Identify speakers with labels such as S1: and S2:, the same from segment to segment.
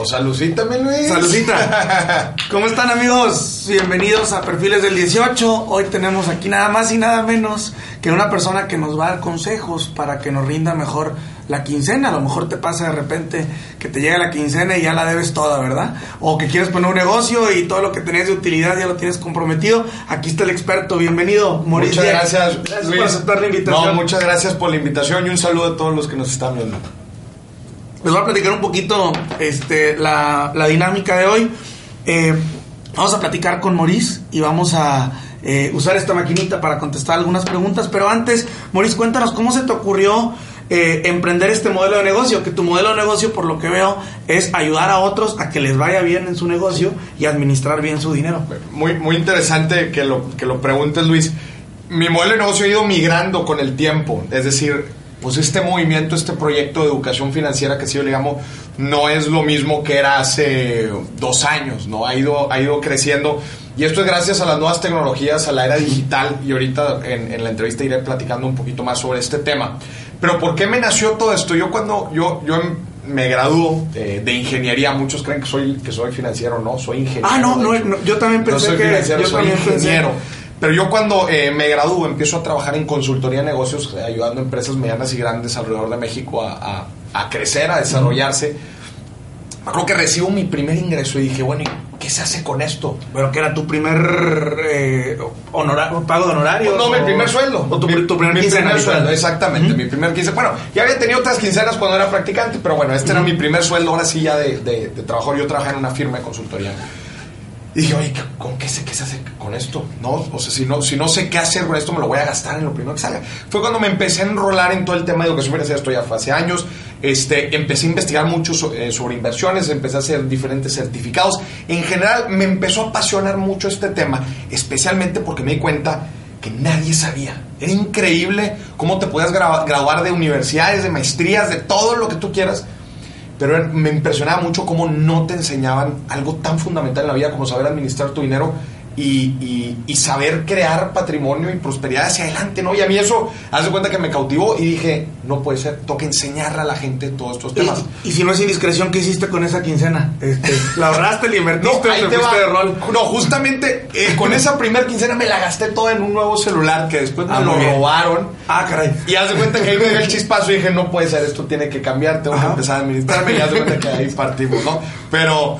S1: Pues saludita, mi Luis.
S2: Saludita. ¿Cómo están amigos? Bienvenidos a Perfiles del 18. Hoy tenemos aquí nada más y nada menos que una persona que nos va a dar consejos para que nos rinda mejor la quincena. A lo mejor te pasa de repente que te llega la quincena y ya la debes toda, ¿verdad? O que quieres poner un negocio y todo lo que tenías de utilidad ya lo tienes comprometido. Aquí está el experto. Bienvenido,
S1: Muchas gracias,
S2: Gracias
S1: Luis.
S2: por aceptar la invitación.
S1: No, muchas gracias por la invitación y un saludo a todos los que nos están viendo.
S2: Les voy a platicar un poquito este, la, la dinámica de hoy. Eh, vamos a platicar con Maurice y vamos a eh, usar esta maquinita para contestar algunas preguntas. Pero antes, Maurice, cuéntanos cómo se te ocurrió eh, emprender este modelo de negocio. Que tu modelo de negocio, por lo que veo, es ayudar a otros a que les vaya bien en su negocio y administrar bien su dinero.
S1: Muy, muy interesante que lo, que lo preguntes, Luis. Mi modelo de negocio ha ido migrando con el tiempo. Es decir, pues este movimiento, este proyecto de educación financiera que sí yo le llamo, no es lo mismo que era hace dos años, ¿no? Ha ido, ha ido creciendo. Y esto es gracias a las nuevas tecnologías, a la era digital. Y ahorita en, en la entrevista iré platicando un poquito más sobre este tema. Pero ¿por qué me nació todo esto? Yo cuando yo, yo me graduó eh, de ingeniería, muchos creen que soy, que soy financiero, no, soy ingeniero.
S2: Ah, no, no, no, yo también
S1: No
S2: pensé
S1: soy
S2: que-
S1: financiero,
S2: yo
S1: soy
S2: pensé.
S1: ingeniero. Pero yo cuando eh, me gradúo empiezo a trabajar en consultoría de negocios, eh, ayudando a empresas medianas y grandes alrededor de México a, a- a crecer, a desarrollarse. Acuerdo que recibo mi primer ingreso y dije, bueno, ¿y qué se hace con esto?
S2: Pero que era tu primer eh, honora- pago de honorarios.
S1: No, mi
S2: o-
S1: primer sueldo.
S2: O tu,
S1: mi,
S2: tu primer
S1: mi primer sueldo, exactamente, mi primer quincena. Bueno, ya había tenido otras quincenas cuando era practicante, pero bueno, este era mi primer sueldo, ahora sí ya de, de, de trabajo. Yo trabajaba en una firma de consultoría. Y dije, oye, ¿qué- ¿con qué, sé, qué se hace con esto? No, o sea, si no, si no sé qué hacer con esto, me lo voy a gastar en lo primero que salga. Fue cuando me empecé a enrolar en todo el tema de educación financiera, esto ya fue hace años. Este, empecé a investigar mucho eh, sobre inversiones, empecé a hacer diferentes certificados. En general, me empezó a apasionar mucho este tema, especialmente porque me di cuenta que nadie sabía. Era increíble cómo te podías gra- graduar de universidades, de maestrías, de todo lo que tú quieras pero me impresionaba mucho cómo no te enseñaban algo tan fundamental en la vida como saber administrar tu dinero y, y- y saber crear patrimonio y prosperidad hacia adelante, ¿no? Y a mí eso, haz de cuenta que me cautivó y dije, no puede ser, que enseñarle a la gente todos estos temas.
S2: Y, y si no es indiscreción, ¿qué hiciste con esa quincena? Este, ¿La ahorraste, la invertiste o
S1: ahí
S2: te
S1: va.
S2: de rol?
S1: No, justamente eh, con esa primer quincena me la gasté toda en un nuevo celular que después me
S2: Ah,
S1: lo
S2: bien.
S1: robaron.
S2: Ah, caray.
S1: Y haz de cuenta que ahí me dio el chispazo y dije, no puede ser, esto tiene que cambiar, tengo
S2: Ajá.
S1: que empezar a administrarme y haz de cuenta que ahí partimos, ¿no? Pero,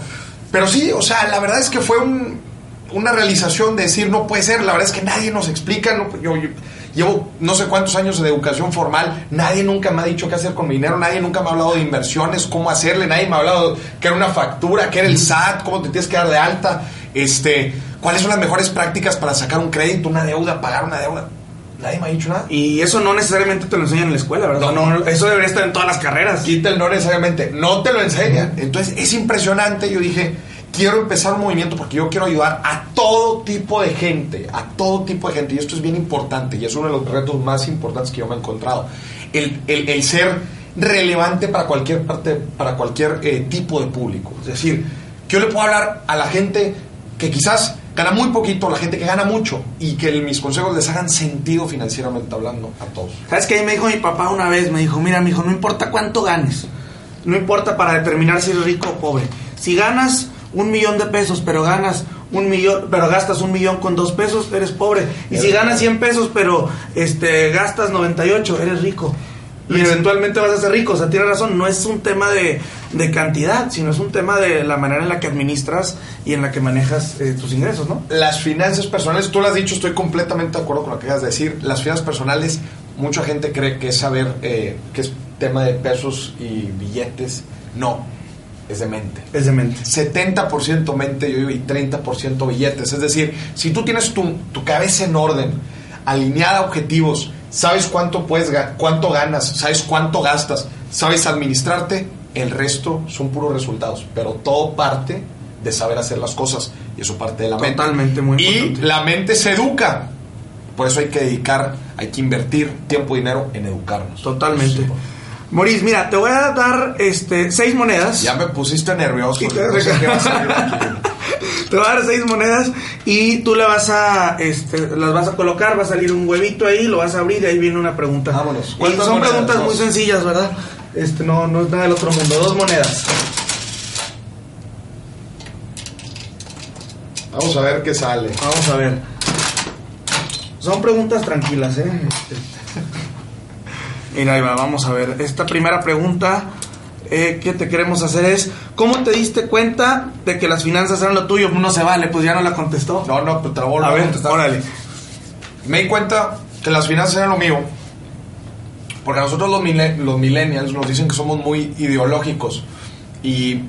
S1: pero sí, o sea, la verdad es que fue un- una realización de decir, no puede ser, la verdad es que nadie nos explica, no, yo, yo llevo no sé cuántos años de educación formal, nadie nunca me ha dicho qué hacer con mi dinero, nadie nunca me ha hablado de inversiones, cómo hacerle, nadie me ha hablado que era una factura, que era el SAT, cómo te tienes que dar de alta, este, cuáles son las mejores prácticas para sacar un crédito, una deuda, pagar una deuda. Nadie me ha dicho nada.
S2: Y eso no necesariamente te lo enseñan en la escuela, ¿verdad?
S1: No.
S2: No, eso debería estar en todas las carreras.
S1: Quita el no necesariamente, no te lo enseñan. Entonces es impresionante. Yo dije, quiero empezar un movimiento porque yo quiero ayudar a todo tipo de gente, a todo tipo de gente. Y esto es bien importante y es uno de los retos más importantes que yo me he encontrado. El, el- el ser relevante para cualquier parte, para cualquier eh, tipo de público. Es decir, que yo le puedo hablar a la gente que quizás gana muy poquito, la gente que gana mucho y que mis consejos les hagan sentido financieramente hablando a todos.
S2: ¿Sabes qué? Me dijo mi papá una vez, me dijo, mira, mi hijo, no importa cuánto ganes, no importa para determinar si eres rico o pobre. Si ganas un millón de pesos, pero ganas un millón, pero gastas un millón con dos pesos, eres pobre. Y si ganas 100 pesos, pero este gastas 98, eres rico. Y eventualmente vas a ser rico. O sea, tienes razón, no es un tema de, de cantidad, sino es un tema de la manera en la que administras y en la que manejas eh, tus ingresos, ¿no?
S1: Las finanzas personales, tú lo has dicho, estoy completamente de acuerdo con lo que acabas de decir. Las finanzas personales, mucha gente cree que es saber eh, que es tema de pesos y billetes. No. Es de mente.
S2: Es de mente.
S1: 70% mente yo y 30% billetes. Es decir, si tú tienes tu, tu cabeza en orden, alineada a objetivos, sabes cuánto puedes cuánto ganas, sabes cuánto gastas, sabes administrarte, el resto son puros resultados, pero todo parte de saber hacer las cosas y eso parte de la mente.
S2: Totalmente, muy
S1: Y
S2: importante.
S1: la mente se educa. Por eso hay que dedicar, hay que invertir tiempo y dinero en educarnos.
S2: Totalmente. Maurice, mira, te voy a dar este seis monedas.
S1: Ya me pusiste nervioso.
S2: Te-
S1: no sé qué va a salir aquí.
S2: Te voy a dar seis monedas y tú le vas a, este, las vas a colocar, va a salir un huevito ahí, lo vas a abrir y ahí viene una pregunta.
S1: Vámonos.
S2: Y
S1: ¿Cuántas
S2: son
S1: monedas?
S2: preguntas muy sencillas, ¿verdad? Este, no, no es nada del otro mundo. Dos monedas.
S1: Vamos a ver qué sale.
S2: Vamos a ver. Son preguntas tranquilas, ¿eh? Mira, va, vamos a ver. Esta primera pregunta eh, que te queremos hacer es, ¿cómo te diste cuenta de que las finanzas eran lo tuyo? No se vale, pues ya no la contestó.
S1: No, no, pero te la vuelvo
S2: a ver,
S1: contestar.
S2: órale.
S1: Me di cuenta que las finanzas eran lo mío. Porque nosotros los, mile- los millennials nos dicen que somos muy ideológicos. Y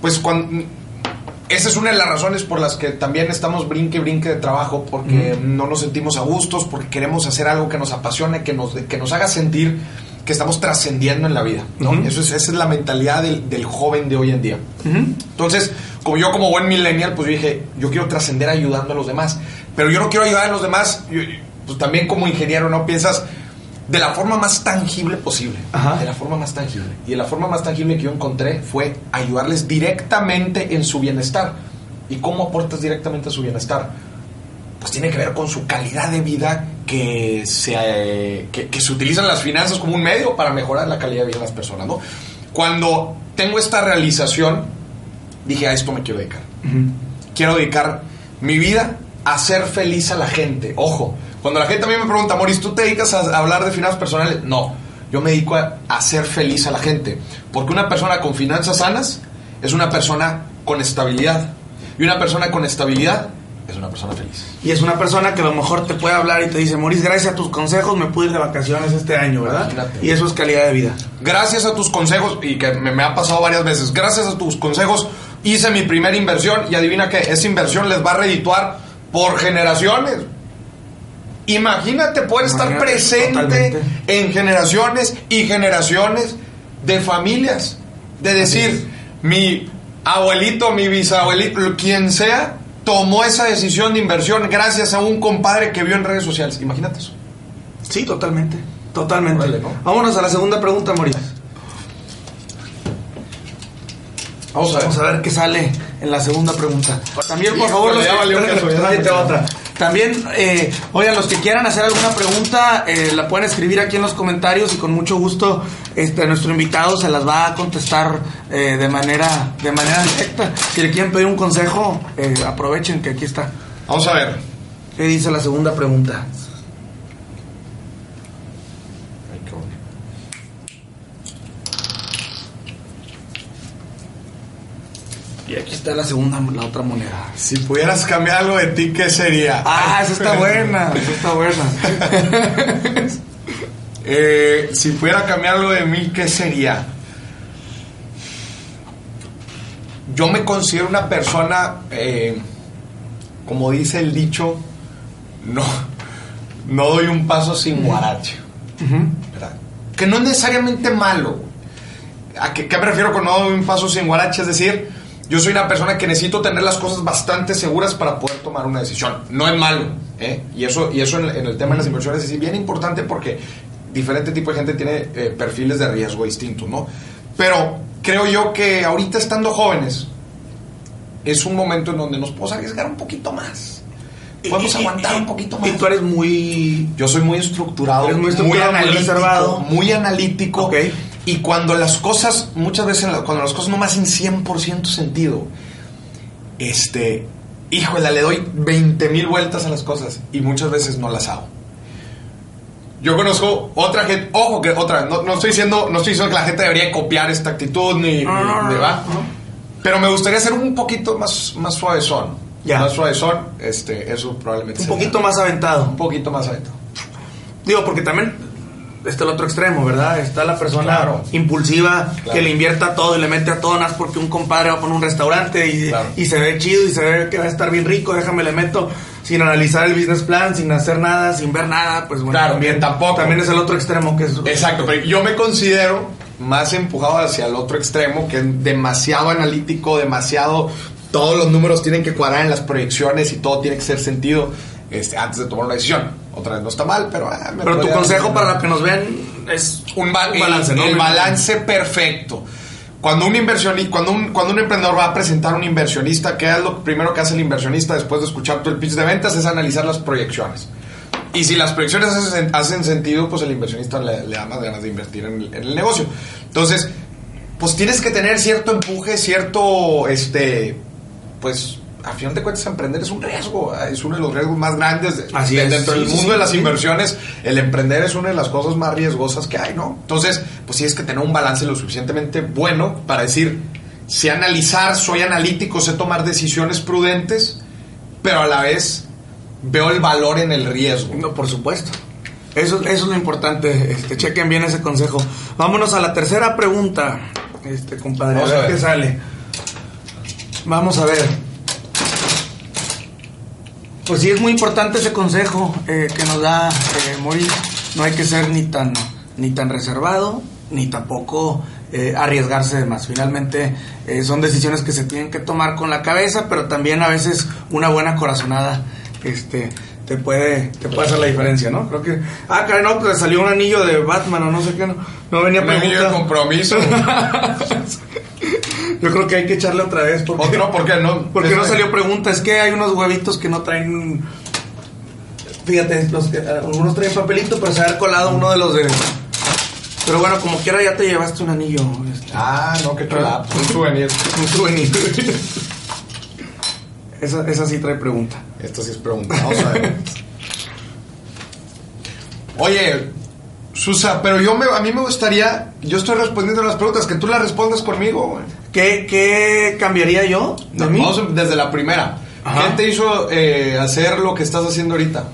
S1: pues cuando... Esa es una de las razones por las que también estamos brinque brinque de trabajo, porque no nos sentimos a gustos, porque queremos hacer algo que nos apasione, que nos, que nos haga sentir que estamos trascendiendo en la vida. ¿no? Eso es, esa es la mentalidad del, del joven de hoy en día. Entonces, como yo como buen millennial, pues yo dije, yo quiero trascender ayudando a los demás. Pero yo no quiero ayudar a los demás, yo- pues también como ingeniero, ¿no? Piensas de la forma más tangible posible.
S2: Ajá.
S1: De la forma más tangible. Y de la forma más tangible que yo encontré fue ayudarles directamente en su bienestar. ¿Y cómo aportas directamente a su bienestar? Pues tiene que ver con su calidad de vida que se, eh, que, que se utilizan las finanzas como un medio para mejorar la calidad de vida de las personas, ¿no? Cuando tengo esta realización, dije, a esto me quiero dedicar. Quiero dedicar mi vida a hacer feliz a la gente. Ojo, cuando la gente a mí me pregunta, Moris, ¿tú te dedicas a hablar de finanzas personales? No, yo me dedico a hacer feliz a la gente. Porque una persona con finanzas sanas es una persona con estabilidad. Y una persona con estabilidad es una persona feliz.
S2: Y es una persona que a lo mejor te puede hablar y te dice, Maurice, gracias a tus consejos me pude ir de vacaciones este año, ¿verdad?
S1: Imagínate.
S2: Y eso es calidad de vida.
S1: Gracias a tus consejos, y que me, me ha pasado varias veces, gracias a tus consejos hice mi primera inversión y adivina que esa inversión les va a redituar por generaciones. Imagínate poder estar presente
S2: totalmente.
S1: en generaciones y generaciones de familias. De decir, mi abuelito, mi bisabuelito, quien sea, tomó esa decisión de inversión gracias a un compadre que vio en redes sociales. Imagínate eso.
S2: Sí, totalmente. Totalmente.
S1: Órale, ¿no?
S2: Vámonos a la segunda pregunta, Maurice.
S1: Vamos a ver.
S2: Vamos a ver qué sale en la segunda pregunta. También, por favor, los otra. También, eh, oigan, los que quieran hacer alguna pregunta, eh, la pueden escribir aquí en los comentarios y con mucho gusto este, nuestro invitado se las va a contestar eh, de manera de manera directa. Si le quieren pedir un consejo, eh, aprovechen que aquí está.
S1: Vamos a ver.
S2: ¿Qué dice la segunda pregunta? Y aquí está la segunda, la otra moneda.
S1: Si pudieras cambiar algo de ti, ¿qué sería?
S2: Ah, esa está buena, esa está buena.
S1: Eh, si pudiera cambiar algo de mí, ¿qué sería? Yo me considero una persona, eh, como dice el dicho, no, no doy un paso sin guarache. Que no es necesariamente malo. ¿A qué, qué me refiero con no doy un paso sin guarache? Es decir, yo soy una persona que necesito tener las cosas bastante seguras para poder tomar una decisión. No es malo. ¿eh? Y eso, y eso en, en el tema de las inversiones es bien importante porque diferente tipo de gente tiene eh, perfiles de riesgo distintos, ¿no? Pero creo yo que ahorita estando jóvenes es un momento en donde nos podemos arriesgar un poquito más. Podemos
S2: Y-
S1: aguantar
S2: y-
S1: un poquito más.
S2: Y tú eres muy...
S1: Yo soy muy estructurado,
S2: Eres muy estructurado, muy
S1: analítico,
S2: reservado.
S1: muy analítico.
S2: Ok.
S1: Y cuando las cosas, muchas veces, cuando las cosas no me hacen 100% sentido, este, híjole, le doy 20 mil vueltas a las cosas y muchas veces no las hago. Yo conozco otra gente, ojo que otra, no, no estoy diciendo, no estoy diciendo que la gente debería copiar esta actitud ni,
S2: No,
S1: ni-
S2: no,
S1: ¿va? pero me gustaría ser un poquito más, más suavezón.
S2: Ya.
S1: Más suavezón, este, eso probablemente
S2: Un poquito más aventado.
S1: un poquito más adentro.
S2: Digo, porque también está el otro extremo, ¿verdad? Está la persona
S1: Claro.
S2: impulsiva
S1: Claro.
S2: que le invierte a todo y le mete a todo nada porque un compadre va a poner un restaurante y,
S1: Claro.
S2: y se ve chido y se ve que va a estar bien rico, déjame le meto sin analizar el business plan, sin hacer nada, sin ver nada, pues bueno,
S1: Claro,
S2: también,
S1: tampoco.
S2: también es el otro extremo que es...
S1: Exacto, pero yo me considero más empujado hacia el otro extremo, que es demasiado analítico, demasiado... Todos los números tienen que cuadrar en las proyecciones y todo tiene que ser sentido este, antes de tomar una decisión. Otra vez no está mal, pero... ah, me
S2: Pero tu consejo para los que nos vean es
S1: un, ba-
S2: un balance,
S1: el,
S2: ¿no?
S1: el balance perfecto. Cuando un inversionista, cuando un, cuando un emprendedor va a presentar a un inversionista, ¿qué es lo primero que hace el inversionista después de escuchar todo el pitch de ventas? Es analizar las proyecciones. Y si las proyecciones hacen, hacen sentido, pues el inversionista le, le da más ganas de invertir en el, en el negocio. Entonces, pues tienes que tener cierto empuje, cierto, este, pues, a final de cuentas, emprender es un riesgo, es uno de los riesgos más grandes de-
S2: Así
S1: de-
S2: es,
S1: dentro
S2: sí,
S1: del
S2: sí,
S1: mundo
S2: sí,
S1: de las
S2: sí.
S1: inversiones. El emprender es una de las cosas más riesgosas que hay, ¿no? Entonces, pues tienes que tener un balance lo suficientemente bueno para decir, sé analizar, soy analítico, sé tomar decisiones prudentes, pero a la vez veo el valor en el riesgo.
S2: No, por supuesto. Eso, eso es lo importante. Este, chequen bien ese consejo. Vámonos a la tercera pregunta, este compadre.
S1: Vamos
S2: a ver
S1: a ver.
S2: qué sale. Vamos a ver. Pues sí, es muy importante ese consejo eh, que nos da eh, Maurice. No hay que ser ni tan, ni tan reservado, ni tampoco eh, arriesgarse de más. Finalmente eh, son decisiones que se tienen que tomar con la cabeza, pero también a veces una buena corazonada este, te, puede, te puede hacer la diferencia, ¿no? Creo que... Ah, caray, no, pues salió un anillo de Batman o no sé qué, no, no venía
S1: Un anillo de compromiso.
S2: Yo creo que hay que echarle otra vez. Porque,
S1: Otro, ¿por qué no?
S2: Porque no salió pregunta. Es que hay unos huevitos que no traen. Fíjate, los que, algunos traen papelito, pero se ha colado uno de los de. Pero bueno, como quiera, ya te llevaste un anillo. este,
S1: Ah, no, qué chula. Un souvenir.
S2: un souvenir. esa, esa sí trae pregunta.
S1: Esto sí es pregunta. Vamos a ver. Oye, Susa, pero yo me, a mí me gustaría, yo estoy respondiendo las preguntas, que tú las respondas conmigo, güey.
S2: ¿Qué, qué cambiaría yo de mí?
S1: Desde la primera.
S2: Ajá.
S1: ¿Qué te hizo eh, hacer lo que estás haciendo ahorita?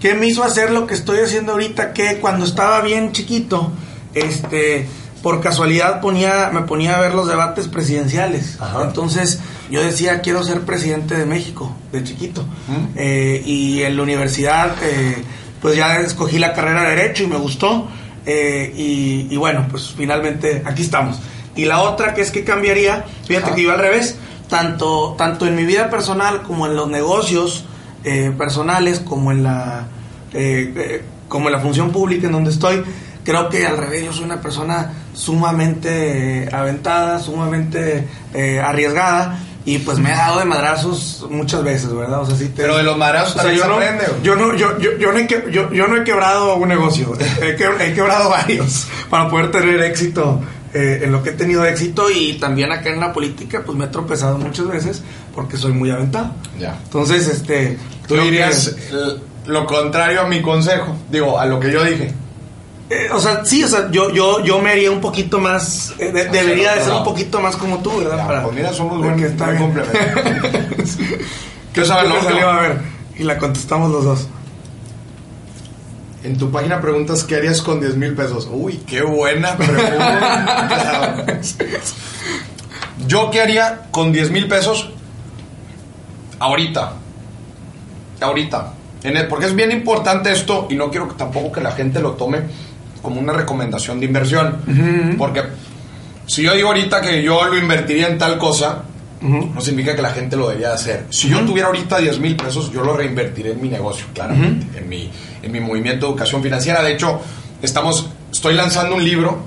S2: ¿Qué me hizo hacer lo que estoy haciendo ahorita? Que cuando estaba bien chiquito, este, por casualidad ponía, me ponía a ver los debates presidenciales.
S1: Ajá.
S2: Entonces yo decía, quiero ser presidente de México, de chiquito.
S1: Mm.
S2: Eh, y en la universidad, eh, pues ya escogí la carrera de Derecho y me gustó. Eh, y, y bueno, pues finalmente aquí estamos. Y la otra que es que cambiaría, fíjate
S1: Ajá.
S2: que iba al revés, tanto, tanto en mi vida personal como en los negocios eh, personales, como en la eh, eh, como en la función pública en donde estoy, creo que al revés, yo soy una persona sumamente aventada, sumamente eh, arriesgada. Y pues me he dado de madrazos muchas veces, ¿verdad? O sea, sí te-
S1: Pero de los madrazos
S2: o sea,
S1: también
S2: yo
S1: se
S2: no,
S1: aprende,
S2: yo no, yo, yo, yo no he, que- yo, yo no he quebrado un negocio, he, que- he quebrado varios para poder tener éxito eh, en lo que he tenido éxito y también acá en la política pues me he tropezado muchas veces porque soy muy aventado.
S1: Ya.
S2: Entonces, este...
S1: Tú dirías
S2: que-
S1: lo contrario a mi consejo, digo, a lo que yo dije.
S2: Eh, o sea, sí, o sea, yo, yo, yo me haría un poquito más, eh, de-
S1: Hacia
S2: debería de ser un poquito más como tú, ¿verdad?
S1: Ya, pues mira, somos buen,
S2: que está
S1: saber
S2: ¿Qué
S1: lo
S2: te salió? A ver, y la contestamos los dos.
S1: En tu página preguntas qué harías con 10 mil pesos. Uy, qué buena pregunta. Yo qué haría con 10 mil pesos ahorita. Ahorita. En el- porque es bien importante esto y no quiero que tampoco que la gente lo tome como una recomendación de inversión. Porque si yo digo ahorita que yo lo invertiría en tal cosa, no significa que la gente lo debería hacer. Si yo tuviera ahorita 10 mil pesos, yo lo reinvertiré en mi negocio, claramente, en, mi, en mi movimiento de educación financiera. De hecho, estamos, estoy lanzando un libro,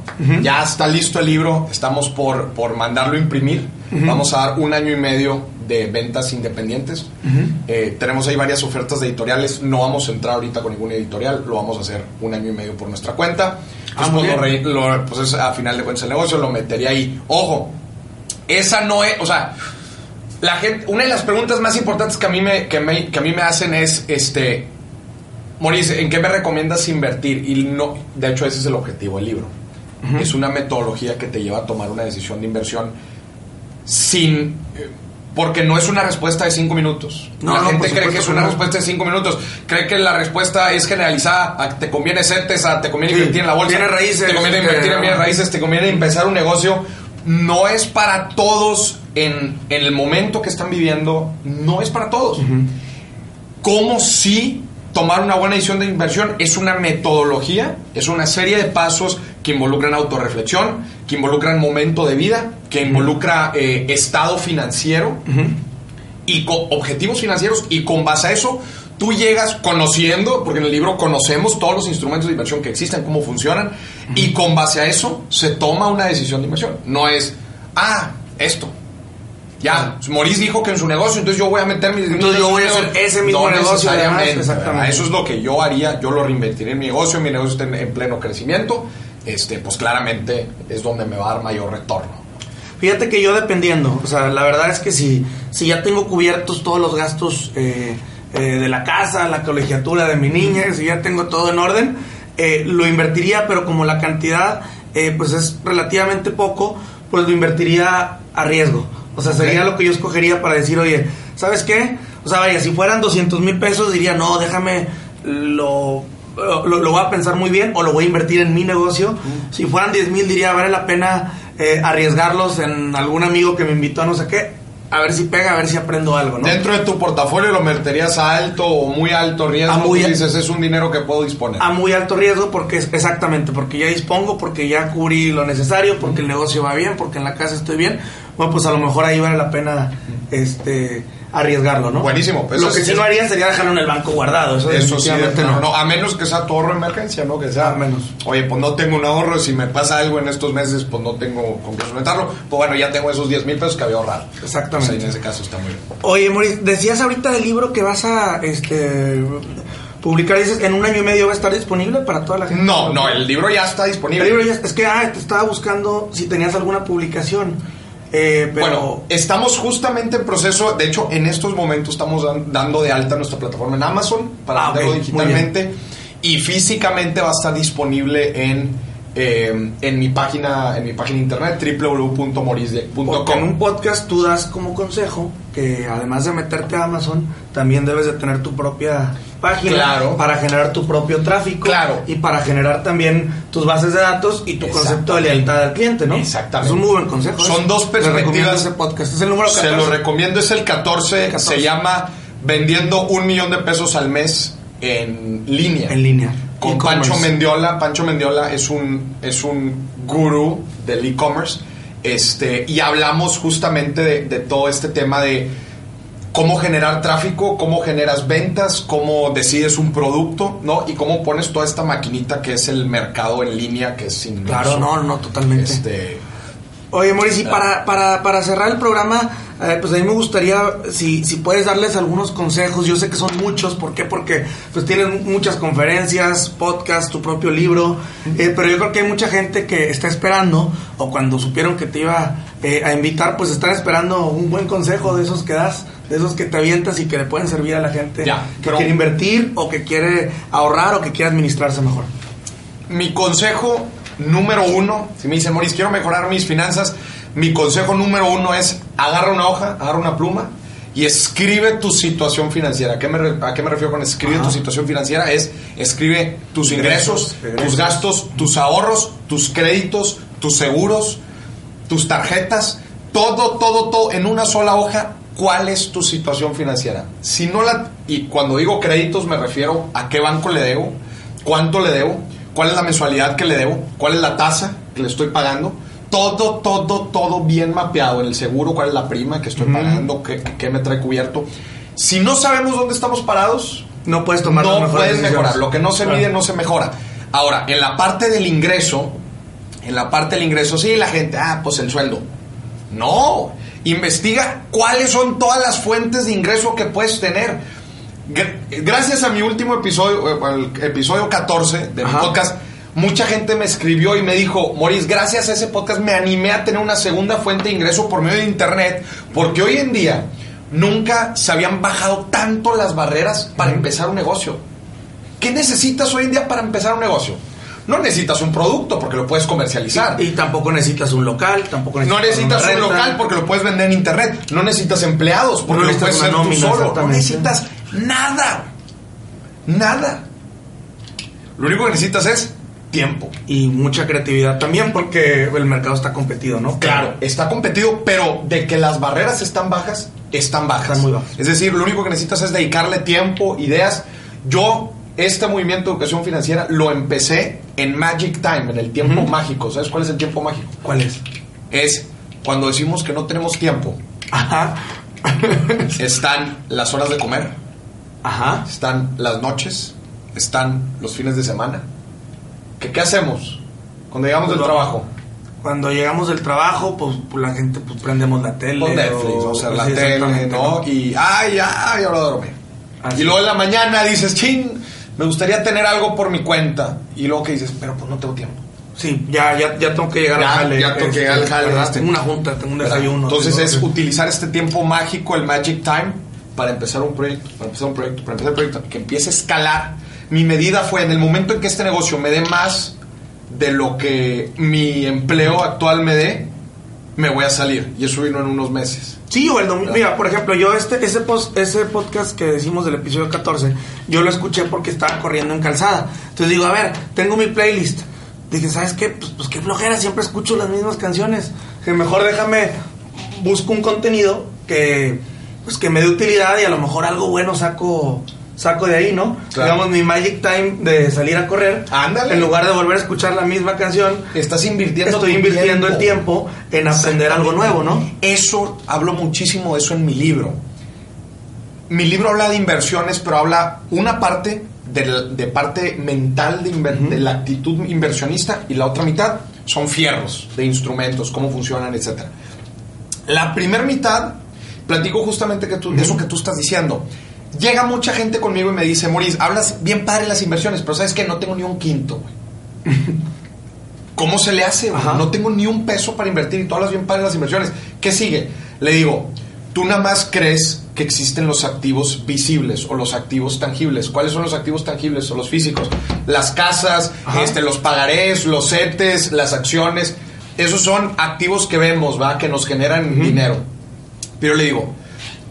S1: ya está listo el libro, estamos por, por mandarlo a imprimir. Vamos a dar un año y medio de ventas independientes. Eh, tenemos ahí varias ofertas de editoriales, no vamos a entrar ahorita con ninguna editorial, lo vamos a hacer un año y medio por nuestra cuenta.
S2: Ah,
S1: pues, lo
S2: bien.
S1: re- lo- pues es a final de cuentas el negocio, lo metería ahí. Ojo, esa no es, o sea, la gente, una de las preguntas más importantes que a mí me, que me, que a mí me hacen es, este, Maurice, ¿en qué me recomiendas invertir? Y no, de hecho ese es el objetivo del libro. Es una metodología que te lleva a tomar una decisión de inversión sin, eh, Porque no es una respuesta de cinco minutos.
S2: No,
S1: la
S2: no,
S1: gente cree que es una
S2: no.
S1: respuesta de cinco minutos. Cree que la respuesta es generalizada. a te conviene CETESA, te conviene
S2: Sí,
S1: invertir en la bolsa.
S2: bienes raíces,
S1: Te conviene
S2: que-
S1: invertir en bienes raíces, te conviene empezar un negocio. No es para todos en, en el momento que están viviendo. No es para todos. ¿Cómo sí tomar una buena decisión de inversión? Es una metodología, es una serie de pasos que involucran autorreflexión, que involucran momento de vida, que involucra eh, estado financiero y con objetivos financieros y con base a eso tú llegas conociendo, porque en el libro conocemos todos los instrumentos de inversión que existen, cómo funcionan, y con base a eso se toma una decisión de inversión. No es, ah, esto. Ya, Maurice dijo que en su negocio, entonces yo voy a meter mi
S2: Entonces yo voy a hacer ese mismo negocio,
S1: necesariamente,
S2: exactamente.
S1: Eso es lo que yo haría, yo lo reinvertiré en mi negocio, mi negocio está en, en pleno crecimiento, este, pues claramente es donde me va a dar mayor retorno.
S2: Fíjate que yo dependiendo, o sea, la verdad es que si, si ya tengo cubiertos todos los gastos eh, eh, de la casa, la colegiatura de mi niña, si ya tengo todo en orden, eh, lo invertiría, pero como la cantidad eh, pues es relativamente poco, pues lo invertiría a riesgo. O sea, sería lo que yo escogería para decir, oye, ¿sabes qué? O sea, vaya, si fueran 200 mil pesos, diría, no, déjame lo, lo, lo voy a pensar muy bien o lo voy a invertir en mi negocio. Si fueran 10 mil, diría, vale la pena eh, arriesgarlos en algún amigo que me invitó a no sé qué, a ver si pega, a ver si aprendo algo, ¿no?
S1: Dentro de tu portafolio lo meterías a alto o muy alto riesgo.
S2: A muy
S1: tú dices, es un dinero que puedo disponer.
S2: A muy alto riesgo porque es exactamente, porque ya dispongo, porque ya cubrí lo necesario, porque el negocio va bien, porque en la casa estoy bien. Bueno, pues a lo mejor ahí vale la pena este arriesgarlo, ¿no?
S1: Buenísimo. Pues
S2: lo que sí no haría sería dejarlo en el banco guardado. Eso,
S1: Eso sí, no,
S2: no.
S1: no, a menos que sea tu ahorro de emergencia, ¿no? Que sea
S2: A menos.
S1: Oye, pues no tengo un ahorro, si me pasa algo en estos meses, pues no tengo con qué solventarlo. Pues bueno, ya tengo esos 10 mil pesos que había ahorrado.
S2: Exactamente.
S1: O sea, en ese caso está muy bien.
S2: Oye, Moris, decías ahorita del libro que vas a este publicar, dices, en un año y medio va a estar disponible para toda la gente.
S1: No, no, el libro ya está
S2: El
S1: disponible.
S2: libro ya- es que ah, te estaba buscando si tenías alguna publicación. Eh, pero
S1: Bueno, estamos justamente en proceso, de hecho, en estos momentos estamos dan- dando de alta nuestra plataforma en Amazon para
S2: Ah,
S1: venderlo digitalmente y físicamente va a estar disponible en, eh, en mi página en mi página internet
S2: Porque en un podcast tú das como consejo que además de meterte a Amazon, también debes de tener tu propia página
S1: Claro.
S2: para generar tu propio tráfico
S1: Claro.
S2: y para generar también tus bases de datos y tu concepto de lealtad al cliente, ¿no?
S1: Exactamente.
S2: Es un muy buen consejo.
S1: Son
S2: ¿eh?
S1: dos perspectivas.
S2: ese podcast. Es el número 14.
S1: Se lo recomiendo, es el 14,
S2: El 14.
S1: se llama Vendiendo un millón de pesos al mes en línea.
S2: en línea.
S1: Con. Pancho Mendiola. Pancho Mendiola es un, es un gurú del e-commerce. Este, y hablamos justamente de, de todo este tema de cómo generar tráfico, cómo generas ventas, cómo decides un producto, ¿no? Y cómo pones toda esta maquinita que es el mercado en línea, que es inmenso.
S2: Claro, no, no, totalmente.
S1: Este,
S2: Oye, Mauricio, y para, para, para cerrar el programa, eh, pues a mí me gustaría, si, si puedes darles algunos consejos, yo sé que son muchos, ¿por qué? Porque pues tienes muchas conferencias, podcasts, tu propio libro, eh, pero yo creo que hay mucha gente que está esperando, o cuando supieron que te iba eh, a invitar, pues están esperando un buen consejo de esos que das, de esos que te avientas y que le pueden servir a la gente
S1: Ya,
S2: que quiere invertir, o que quiere ahorrar, o que quiere administrarse mejor.
S1: mi consejo número uno, si me dicen, Moris, quiero mejorar mis finanzas, mi consejo número uno es agarra una hoja, agarra una pluma y escribe tu situación financiera. ¿A qué me, re- a qué me refiero con escribe
S2: Ajá.
S1: tu situación financiera? Es escribe tus ingresos,
S2: Ingresos,
S1: tus gastos, tus ahorros, tus créditos, tus seguros, tus tarjetas, todo, todo, todo en una sola hoja. ¿Cuál es tu situación financiera? Si no la y cuando digo créditos me refiero a qué banco le debo, cuánto le debo, cuál es la mensualidad que le debo, cuál es la tasa que le estoy pagando. Todo, todo, todo bien mapeado en el seguro, cuál es la prima que estoy pagando, qué, qué me trae cubierto. Si no sabemos dónde estamos parados,
S2: No puedes tomar
S1: no puedes
S2: decisiones.
S1: mejorar. Lo que no se
S2: Claro.
S1: mide no se mejora. Ahora, en la parte del ingreso, en la parte del ingreso, sí, la gente, ah, pues el sueldo. No, investiga cuáles son todas las fuentes de ingreso que puedes tener. Gr- Gracias a mi último episodio, eh, al episodio 14 de mi
S2: Ajá.
S1: podcast, mucha gente me escribió y me dijo, Moris, gracias a ese podcast me animé a tener una segunda fuente de ingreso por medio de internet, porque hoy en día nunca se habían bajado tanto las barreras para empezar un negocio. ¿Qué necesitas hoy en día para empezar un negocio? No necesitas un producto porque lo puedes comercializar.
S2: Y, tampoco necesitas un local, tampoco
S1: necesitas No necesitas un local porque lo puedes vender en internet. No necesitas empleados porque no lo puedes hacer tú solo. No necesitas nada. Nada. Lo único que necesitas es tiempo.
S2: Y mucha creatividad también porque el mercado está competido, ¿no?
S1: Claro, está competido, pero de que las barreras están bajas, están bajas.
S2: Están muy bajas.
S1: Es decir, lo único que necesitas es dedicarle tiempo, ideas. Yo, este movimiento de educación financiera lo empecé en Magic Time, en el tiempo mágico. ¿Sabes cuál es el tiempo mágico?
S2: ¿Cuál es?
S1: Es cuando decimos que no tenemos tiempo.
S2: Ajá.
S1: están las horas de comer.
S2: Ajá.
S1: Están las noches. Están los fines de semana ¿Qué, ¿Qué hacemos cuando llegamos del trabajo?
S2: Cuando llegamos del trabajo, pues, pues, la gente pues prendemos la tele.
S1: Con Netflix, o, sea, la tele, ¿no? Y, ay, ay, ahora dormir. Y luego en la mañana dices, ching, me gustaría tener algo por mi cuenta. Y luego que dices, pero pues no tengo tiempo.
S2: Sí, ya, ya, ya tengo que llegar al jale.
S1: Ya tengo que llegar al este, jale.
S2: Tengo una junta, tengo un desayuno.
S1: Entonces es utilizar este tiempo mágico, el Magic Time, para empezar un proyecto, para empezar un proyecto, para empezar un proyecto, que empiece a escalar mi medida fue en el momento en que este negocio me dé más de lo que mi empleo actual me dé, me voy a salir. Y eso vino en unos meses.
S2: Sí, o el domingo. Mira, por ejemplo, yo este, ese, post, ese podcast que decimos del episodio 14, yo lo escuché porque estaba corriendo en calzada. Entonces digo, a ver, tengo mi playlist. Dije, ¿sabes qué? Pues, pues qué flojera, siempre escucho las mismas canciones. Que mejor déjame, busco un contenido que, pues, que me dé utilidad y a lo mejor algo bueno saco saco de ahí, ¿no? Digamos, mi Magic Time de salir a correr.
S1: Ándale.
S2: En lugar de volver a escuchar la misma canción.
S1: Estás invirtiendo
S2: Estoy invirtiendo el tiempo en aprender algo nuevo, ¿no?
S1: Eso, hablo muchísimo de eso en mi libro. Mi libro habla de inversiones, pero habla una parte de, parte mental de, de, la actitud inversionista y la otra mitad son fierros de instrumentos, cómo funcionan, etc. La primera mitad, platico justamente que tú, de eso que tú estás diciendo llega mucha gente conmigo y me dice, Maurice, hablas bien padre las inversiones, pero sabes que no tengo ni un quinto, güey. ¿Cómo se le hace? No tengo ni un peso para invertir y tú hablas bien padre las inversiones. ¿Qué sigue? Le digo, tú nada más crees que existen los activos visibles o los activos tangibles. ¿Cuáles son los activos tangibles o los físicos? Las casas, este, los pagarés, los CETES, las acciones. Esos son activos que vemos, ¿va? Que nos generan dinero. Pero le digo,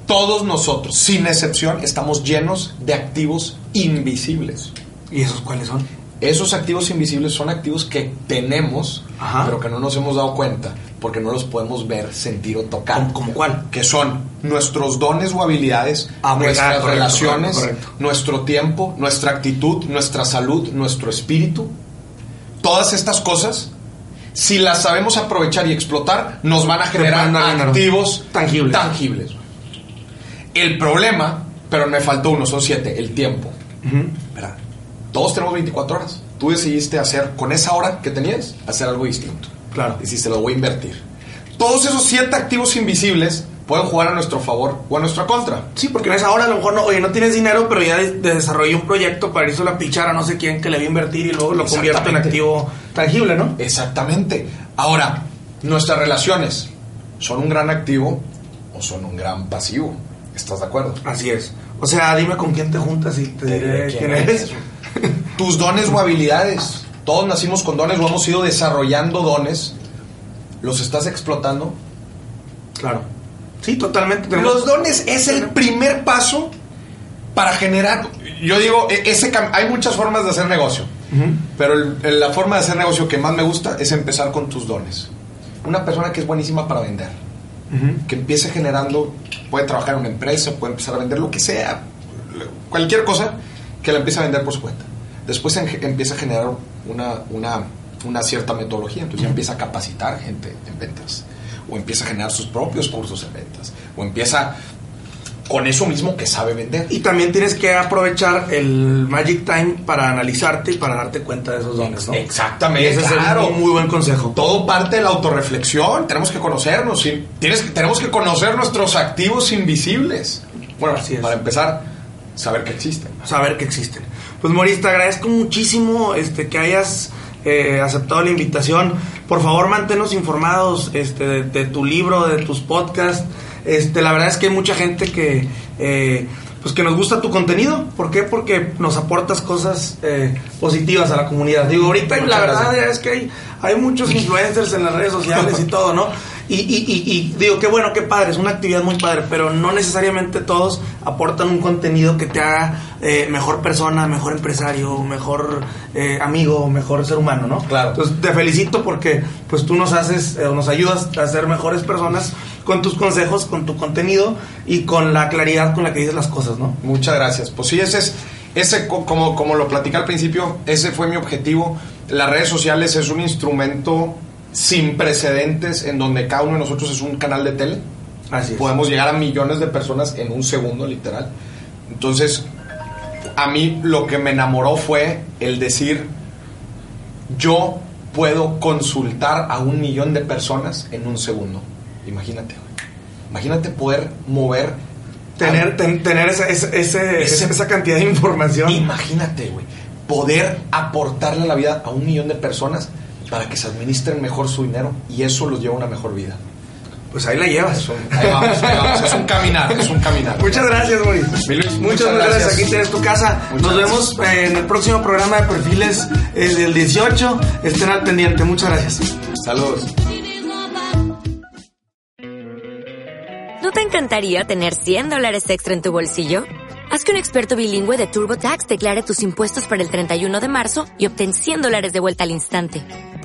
S1: todos nosotros, sin excepción, estamos llenos de activos invisibles.
S2: ¿Y esos cuáles son?
S1: Esos activos invisibles son activos que tenemos, pero que no nos hemos dado cuenta, porque no los podemos ver, sentir o tocar.
S2: ¿Cómo, cuál?
S1: Que son nuestros dones o habilidades, ah, nuestras relaciones, nuestro tiempo, nuestra actitud, nuestra salud, nuestro espíritu. Todas estas cosas si las sabemos aprovechar y explotar, nos van a generar activos
S2: tangibles.
S1: tangibles. El problema, pero me faltó uno, son siete, el tiempo. Todos tenemos 24 horas. Tú decidiste hacer, con esa hora que tenías, hacer algo distinto.
S2: Claro.
S1: Dijiste, lo voy a invertir. Todos esos siete activos invisibles pueden jugar a nuestro favor o a nuestra contra.
S2: Sí, porque en esa hora a lo mejor no, oye, no tienes dinero, pero ya desarrollé un proyecto para irse a pichar a no sé quién que le voy a invertir y luego lo convierto en activo tangible, ¿no?
S1: Exactamente. Ahora, nuestras relaciones son un gran activo o son un gran pasivo. ¿Estás de acuerdo?
S2: Así es. O sea, dime con quién te juntas y te diré quién, eres.
S1: Tus dones o habilidades. Todos nacimos con dones o hemos ido desarrollando dones. ¿Los estás explotando?
S2: Claro. Sí, totalmente.
S1: Los dones es el primer paso para generar. Yo digo, e-, ese hay muchas formas de hacer negocio, pero la forma de hacer negocio que más me gusta es empezar con tus dones. Una persona que es buenísima para vender que empiece generando, puede trabajar en una empresa, puede empezar a vender lo que sea, cualquier cosa que la empiece a vender por su cuenta. Después empieza a generar una, una, una cierta metodología, entonces ya empieza a capacitar gente en ventas, o empieza a generar sus propios cursos en ventas, o empieza con eso mismo que sabe vender.
S2: Y también tienes que aprovechar el Magic Time para analizarte y para darte cuenta de esos dones, ¿no?
S1: Exactamente.
S2: ese es un muy buen consejo.
S1: Todo parte de la autorreflexión. Tenemos que conocernos. Tienes, tenemos que conocer nuestros activos invisibles. Bueno, Así para empezar, saber que existen.
S2: Saber que existen. Pues te agradezco muchísimo este, que hayas eh, aceptado la invitación. Por favor, manténnos informados este, de tu libro, de tus podcasts Este, la verdad es que hay mucha gente que, eh, pues que nos gusta tu contenido. ¿Por qué? Porque nos aportas cosas eh, positivas a la comunidad. Digo, ahorita la verdad es que hay, hay muchos influencers en las redes sociales y todo, ¿no? Y, y, y, y, digo, qué bueno, qué padre, es una actividad muy padre, pero no necesariamente todos aportan un contenido que te haga eh, mejor persona, mejor empresario, mejor eh, amigo, mejor ser humano, ¿no?
S1: Claro.
S2: Entonces te felicito porque pues tú nos haces, eh, nos ayudas a ser mejores personas con tus consejos, con tu contenido y con la claridad con la que dices las cosas, ¿no?
S1: Muchas gracias. Pues sí, ese es, ese como, como lo platicé al principio, ese fue mi objetivo. Las redes sociales es un instrumento sin precedentes en donde cada uno de nosotros es un canal de tele.
S2: Así es.
S1: Podemos llegar a millones de personas en un segundo, literal. Entonces, a mí lo que me enamoró fue el decir, yo puedo consultar a un millón de personas en un segundo. Imagínate, güey. Imagínate poder mover.
S2: Tener,
S1: a-
S2: ten- tener esa, esa cantidad de información.
S1: Imagínate, güey. Poder aportarle a la vida a un millón de personas para que se administren mejor su dinero y eso los lleva a una mejor vida.
S2: Pues ahí la llevas.
S1: Es un, ahí vamos, ahí vamos. Es un caminar, es un caminar.
S2: Muchas gracias, Mori. Muchas,
S1: muchas
S2: gracias.
S1: gracias.
S2: Aquí tienes tu casa.
S1: Muchas
S2: Nos
S1: gracias.
S2: vemos en el próximo programa de perfiles eh, del 18. Estén al pendiente. Muchas gracias.
S1: Saludos.
S3: ¿No te encantaría tener 100 dólares extra en tu bolsillo? Haz que un experto bilingüe de TurboTax declare tus impuestos para el 31 de marzo y obtén 100 dólares de vuelta al instante.